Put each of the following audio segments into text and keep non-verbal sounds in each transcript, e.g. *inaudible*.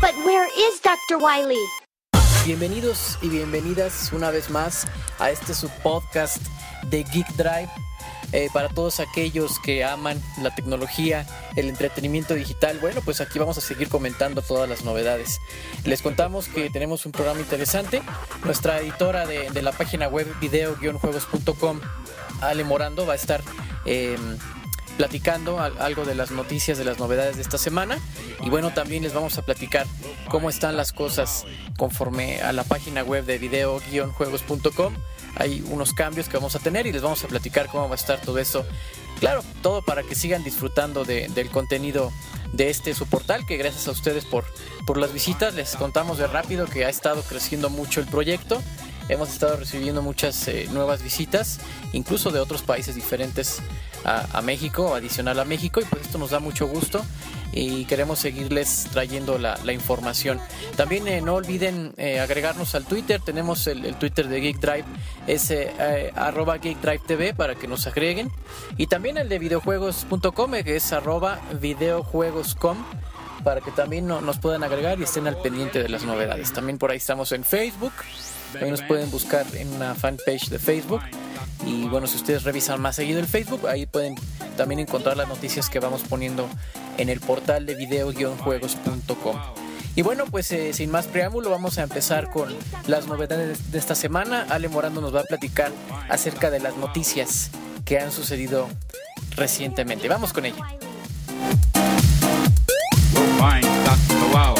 But where is Dr. Wiley? Bienvenidos y bienvenidas una vez más a este subpodcast de Geek Drive. Eh, para todos aquellos que aman la tecnología, el entretenimiento digital, bueno, pues aquí vamos a seguir comentando todas las novedades. Les contamos que tenemos un programa interesante. Nuestra editora de, la página web video-juegos.com, Ale Morando, va a estar... Eh, platicando algo de las noticias, de las novedades de esta semana. Y bueno, también les vamos a platicar cómo están las cosas conforme a la página web de video-juegos.com. Hay unos cambios que vamos a tener y les vamos a platicar cómo va a estar todo eso. Claro, todo para que sigan disfrutando de, del contenido de este su portal, que gracias a ustedes por, por las visitas. Les contamos de rápido que ha estado creciendo mucho el proyecto. Hemos estado recibiendo muchas eh, nuevas visitas, incluso de otros países diferentes a, a, México, adicional a México, y pues esto nos da mucho gusto y queremos seguirles trayendo la, información. También eh, no olviden eh, agregarnos al Twitter, tenemos el, Twitter de Geek Drive, es eh, arroba Geek TV para que nos agreguen, y también el de videojuegos.com, que es arroba videojuegos.com para que también no, nos puedan agregar y estén al pendiente de las novedades. También por ahí estamos en Facebook, ahí nos pueden buscar en una fanpage de Facebook. Y bueno, si ustedes revisan más seguido el Facebook, ahí pueden también encontrar las noticias que vamos poniendo en el portal de video-juegos.com. Y bueno, pues eh, sin más preámbulo, vamos a empezar con las novedades de esta semana. Ale Morando nos va a platicar acerca de las noticias que han sucedido recientemente. Vamos con ella. Find Dr. Wily. But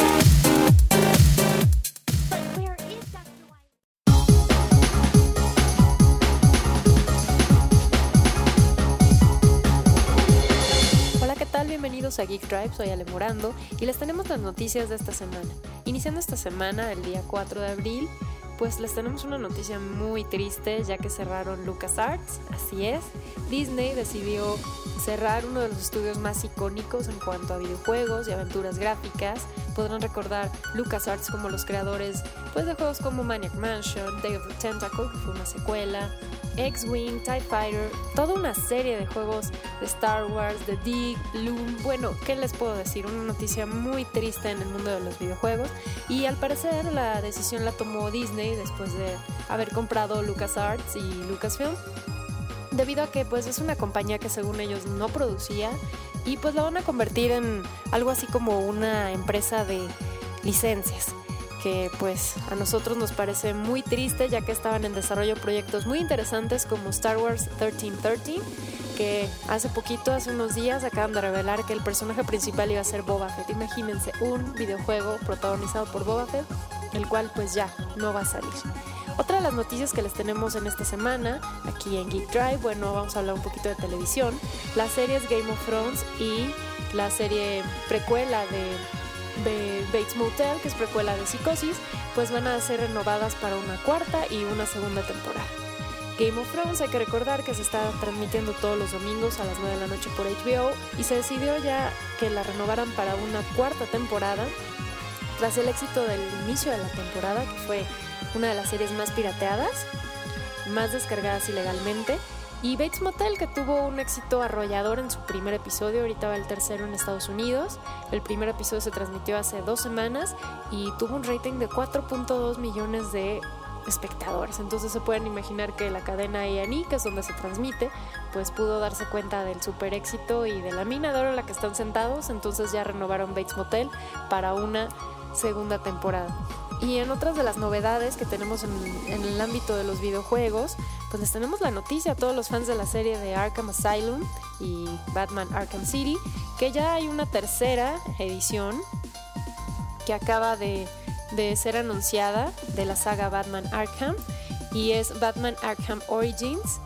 A Geek Drive, soy Ale Morando y les tenemos las noticias de esta semana. Iniciando esta semana, el día 4 de abril, pues les tenemos una noticia muy triste ya que cerraron LucasArts, así es. Disney decidió cerrar uno de los estudios más icónicos en cuanto a videojuegos y aventuras gráficas. Podrán recordar LucasArts como los creadores pues, de juegos como Maniac Mansion, Day of the Tentacle, que fue una secuela, X-Wing, TIE Fighter, toda una serie de juegos de Star Wars, de Dig, Loom. Bueno, ¿qué les puedo decir? Una noticia muy triste en el mundo de los videojuegos. Y al parecer la decisión la tomó Disney después de haber comprado LucasArts y Lucasfilm. Debido a que pues es una compañía que según ellos no producía y pues la van a convertir en algo así como una empresa de licencias que pues a nosotros nos parece muy triste ya que estaban en desarrollo proyectos muy interesantes como Star Wars 1313 que hace poquito, hace unos días acaban de revelar que el personaje principal iba a ser Boba Fett. Imagínense un videojuego protagonizado por Boba Fett, el cual pues ya no va a salir. Otra de las noticias que les tenemos en esta semana, aquí en Geek Drive, bueno, vamos a hablar un poquito de televisión, las series Game of Thrones y la serie precuela de de Bates Motel, que es precuela de Psicosis, pues van a ser renovadas para una cuarta y una segunda temporada. Game of Thrones hay que recordar que se está transmitiendo todos los domingos a las 9 de la noche por HBO y se decidió ya que la renovaran para una cuarta temporada tras el éxito del inicio de la temporada, que fue una de las series más pirateadas, más descargadas ilegalmente, y Bates Motel, que tuvo un éxito arrollador en su primer episodio, ahorita va el tercero en Estados Unidos. El primer episodio se transmitió hace dos semanas y tuvo un rating de 4.2 millones de espectadores. Entonces se pueden imaginar que la cadena A&E, que es donde se transmite, pues pudo darse cuenta del super éxito y de la mina de oro en la que están sentados. Entonces ya renovaron Bates Motel para una segunda temporada. Y en otras de las novedades que tenemos en, el ámbito de los videojuegos, pues les tenemos la noticia a todos los fans de la serie de Arkham Asylum y Batman Arkham City, que ya hay una tercera edición que acaba de ser anunciada de la saga Batman Arkham y es Batman Arkham Origins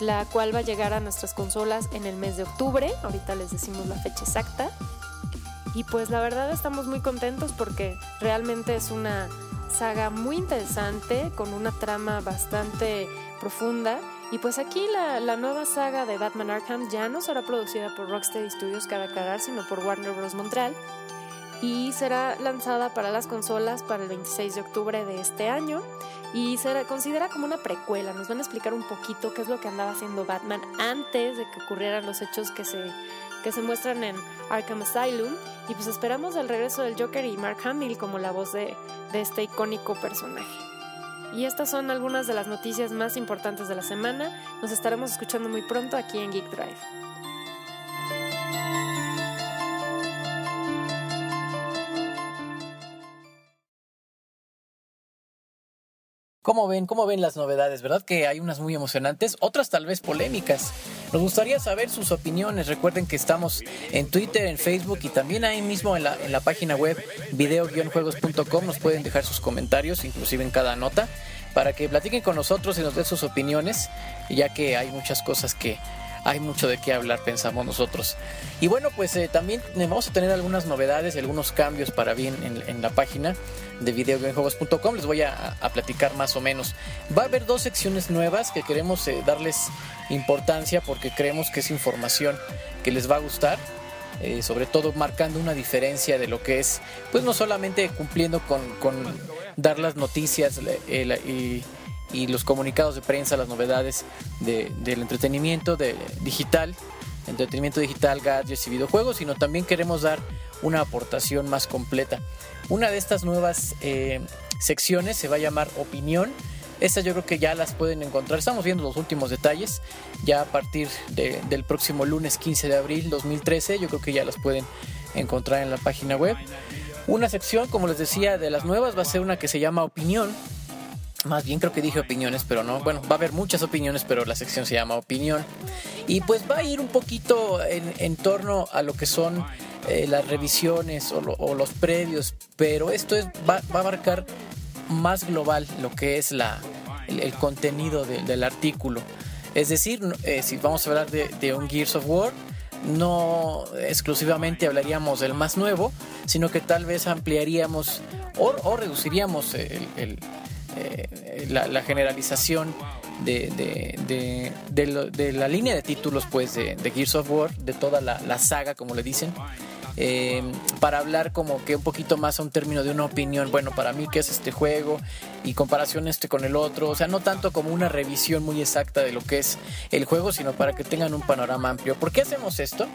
la cual va a llegar a nuestras consolas en el mes de octubre, ahorita les decimos la fecha exacta, y pues la verdad estamos muy contentos porque realmente es una saga muy interesante, con una trama bastante profunda. Y pues aquí la, la, nueva saga de Batman Arkham ya no será producida por Rocksteady Studios, cabe aclarar, sino por Warner Bros. Montreal. y será lanzada para las consolas para el 26 de octubre de este año y se considera como una precuela. Nos van a explicar un poquito qué es lo que andaba haciendo Batman antes de que ocurrieran los hechos que se, que se muestran en Arkham Asylum y pues esperamos el regreso del Joker y Mark Hamill como la voz de, este icónico personaje. Y estas son algunas de las noticias más importantes de la semana. Nos estaremos escuchando muy pronto aquí en Geek Drive. ¿Cómo ven? ¿Cómo ven las novedades? ¿Verdad que hay unas muy emocionantes? Otras tal vez polémicas. Nos gustaría saber sus opiniones. Recuerden que estamos en Twitter, en Facebook y también ahí mismo en la, en la página web video-juegos.com. Nos pueden dejar sus comentarios, inclusive en cada nota, para que platiquen con nosotros y nos den sus opiniones, ya que hay muchas cosas que hay mucho de qué hablar, pensamos nosotros. Y bueno, pues eh, también vamos a tener algunas novedades, algunos cambios para bien en, la página de videojuegos.com. Les voy a, platicar más o menos. Va a haber dos secciones nuevas que queremos eh, darles importancia porque creemos que es información que les va a gustar. Eh, sobre todo marcando una diferencia de lo que es, pues no solamente cumpliendo con, dar las noticias eh, y y los comunicados de prensa, las novedades de, del entretenimiento de, digital, entretenimiento digital, gadgets y videojuegos, sino también queremos dar una aportación más completa. Una de estas nuevas eh, secciones se va a llamar Opinión. Estas yo creo que ya las pueden encontrar. Estamos viendo los últimos detalles. Ya a partir de, del próximo lunes 15 de abril 2013, yo creo que ya las pueden encontrar en la página web. Una sección, como les decía, de las nuevas va a ser una que se llama Opinión más bien creo que dije opiniones, pero no. Bueno, va a haber muchas opiniones, pero la sección se llama opinión. Y pues va a ir un poquito en, torno a lo que son eh, las revisiones o, lo, o, los previos, pero esto es, va, a abarcar más global lo que es la, el, contenido de, del artículo. Es decir, eh, si vamos a hablar de, un Gears of War, no exclusivamente hablaríamos del más nuevo, sino que tal vez ampliaríamos o, reduciríamos el eh, la, generalización de, de, la línea de títulos pues de, Gears of War, de toda la, saga como le dicen, eh, para hablar como que un poquito más a un término de una opinión, bueno, para mí qué es este juego y comparación este con el otro, o sea, no tanto como una revisión muy exacta de lo que es el juego, sino para que tengan un panorama amplio. ¿Por qué hacemos esto?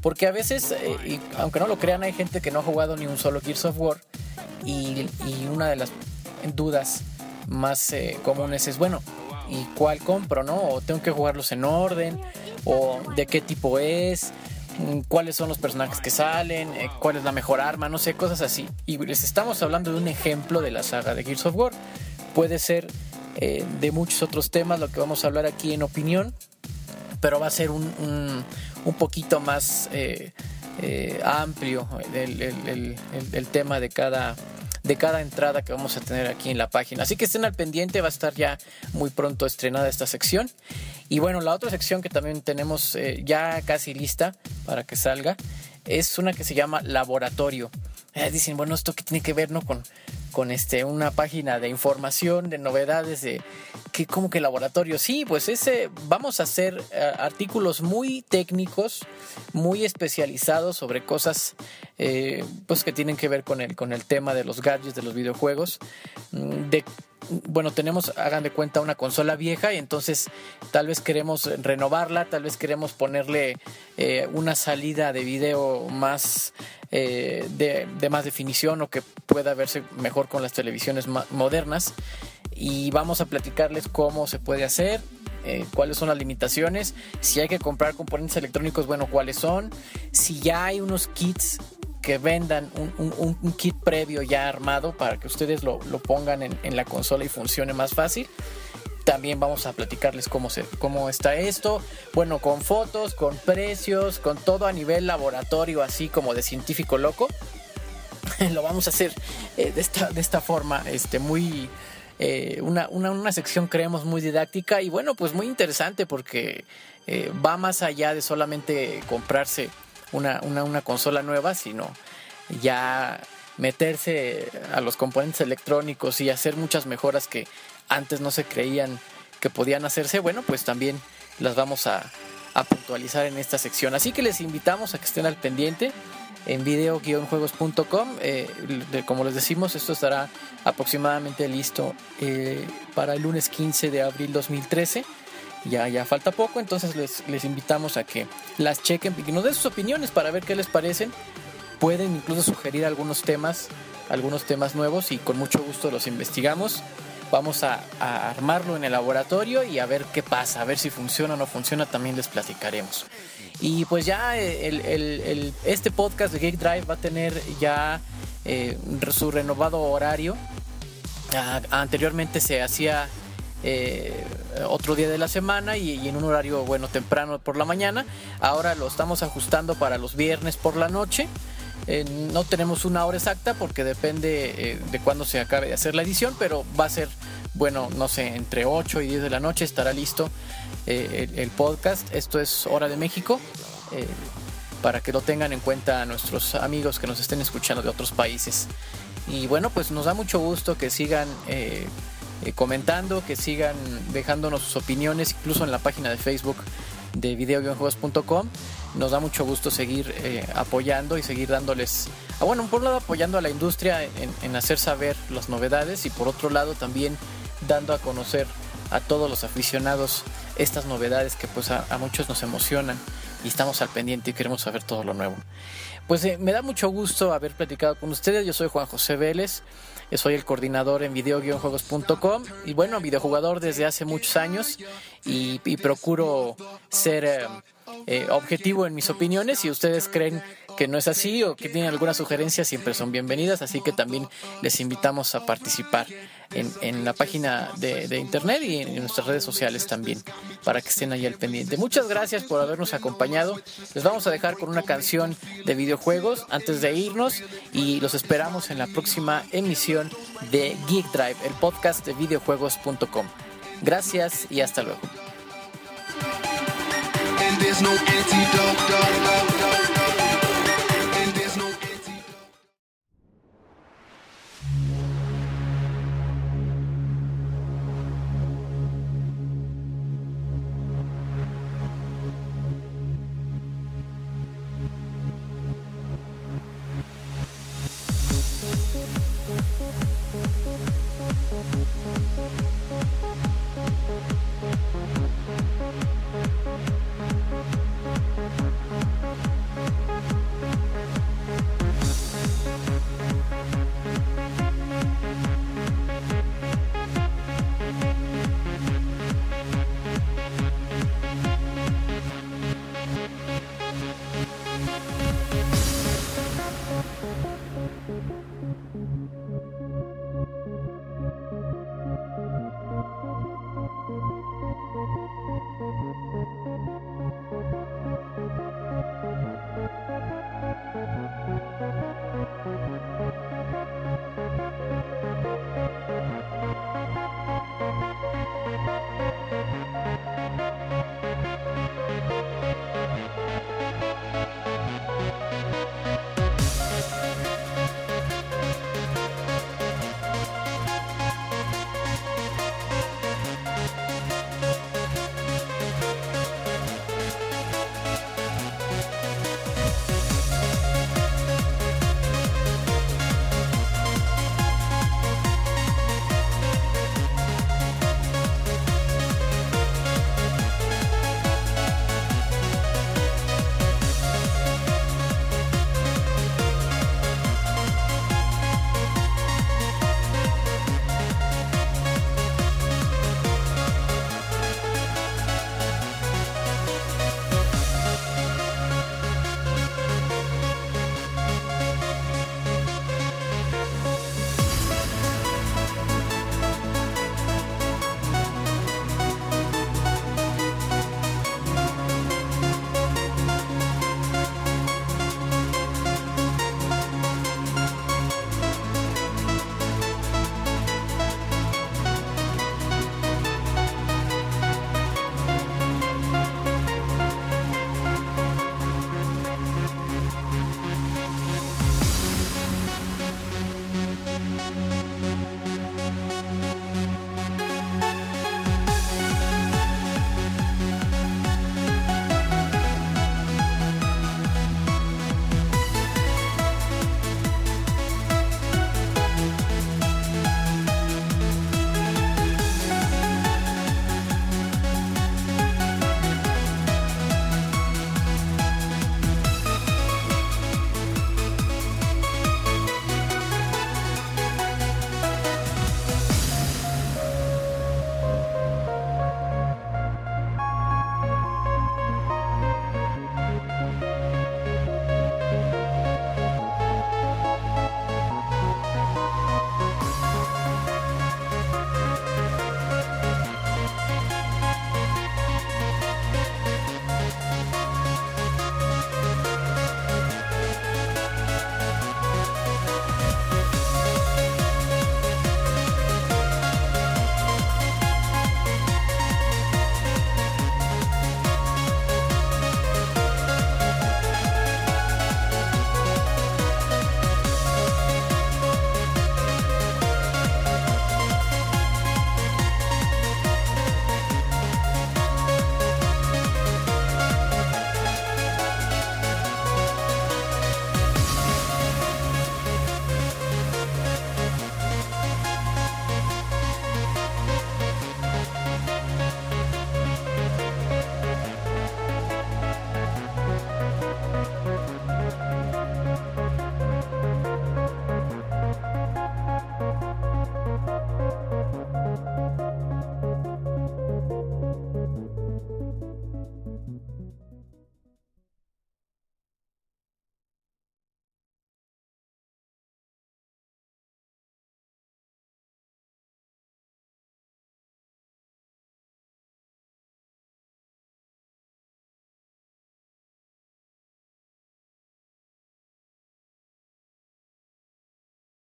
Porque a veces, eh, aunque no lo crean, hay gente que no ha jugado ni un solo Gears of War y una de las dudas más eh, comunes es, bueno, ¿y cuál compro, no? O tengo que jugarlos en orden, o de qué tipo es, cuáles son los personajes que salen, eh, cuál es la mejor arma, no sé, cosas así. Y les estamos hablando de un ejemplo de la saga de Gears of War. Puede ser eh, de muchos otros temas lo que vamos a hablar aquí en opinión, pero va a ser un, un, un poquito más amplio el, el, tema de cada de cada entrada que vamos a tener aquí en la página. Así que estén al pendiente, va a estar ya muy pronto estrenada esta sección. Y bueno, la otra sección que también tenemos eh, ya casi lista para que salga es una que se llama Laboratorio. Eh, dicen, bueno, ¿esto qué tiene que ver no con, con este, una página de información, de novedades, de que como que laboratorio. Sí, pues ese vamos a hacer uh, artículos muy técnicos, muy especializados sobre cosas eh, pues que tienen que ver con el, con el tema de los gadgets de los videojuegos. De, bueno, tenemos, hagan de cuenta, una consola vieja y entonces tal vez queremos renovarla, tal vez queremos ponerle eh, una salida de video más eh, de, más definición o que pueda verse mejor con las televisiones modernas. Y vamos a platicarles cómo se puede hacer, eh, cuáles son las limitaciones, si hay que comprar componentes electrónicos, bueno, cuáles son, si ya hay unos kits que vendan un, un, kit previo ya armado para que ustedes lo, lo pongan en, en, la consola y funcione más fácil. También vamos a platicarles cómo, se, cómo está esto. Bueno, con fotos, con precios, con todo a nivel laboratorio, así como de científico loco. *laughs* lo vamos a hacer eh, de, esta, de esta forma, este, muy... Eh, una, una, una, sección creemos muy didáctica y bueno, pues muy interesante porque eh, va más allá de solamente comprarse una, una, una consola nueva, sino ya meterse a los componentes electrónicos y hacer muchas mejoras que antes no se creían que podían hacerse, bueno, pues también las vamos a, a puntualizar en esta sección. Así que les invitamos a que estén al pendiente en video-juegos.com. Eh, como les decimos, esto estará aproximadamente listo eh, para el lunes 15 de abril 2013. Ya, ya falta poco, entonces les, les invitamos a que las chequen y que nos den sus opiniones para ver qué les parecen. Pueden incluso sugerir algunos temas, algunos temas nuevos y con mucho gusto los investigamos. Vamos a, a armarlo en el laboratorio y a ver qué pasa, a ver si funciona o no funciona, también les platicaremos. Y pues ya eh, el- este podcast de Geek Drive va a tener ya eh, su renovado horario. Anteriormente se hacía eh, otro día de la semana y, en un horario bueno temprano por la mañana. Ahora lo estamos ajustando para los viernes por la noche. No tenemos una hora exacta porque depende de cuándo se acabe de hacer la edición, pero va a ser, bueno, no sé, entre 8 y 10 de la noche estará listo eh, el, podcast. Esto es Hora de México. eh, para que lo tengan en cuenta nuestros amigos que nos estén escuchando de otros países. Y bueno, pues nos da mucho gusto que sigan eh, comentando, que sigan dejándonos sus opiniones, incluso en la página de Facebook de videojuegos.com. Nos da mucho gusto seguir apoyando y seguir dándoles, ah, bueno, por un lado apoyando a la industria en hacer saber las novedades y por otro lado también dando a conocer a todos los aficionados estas novedades que pues a, muchos nos emocionan y estamos al pendiente y queremos saber todo lo nuevo. Pues eh, me da mucho gusto haber platicado con ustedes. Yo soy Juan José Vélez, eh, soy el coordinador en video-juegos.com y bueno, videojugador desde hace muchos años y, procuro ser eh, objetivo en mis opiniones. Si ustedes creen que no es así o que tienen alguna sugerencia, siempre son bienvenidas. Así que también les invitamos a participar en, en la página de, internet y en nuestras redes sociales también, para que estén ahí al pendiente. Muchas gracias por habernos acompañado. Les vamos a dejar con una canción de videojuegos antes de irnos y los esperamos en la próxima emisión de Geek Drive, el podcast de videojuegos.com. Gracias y hasta luego.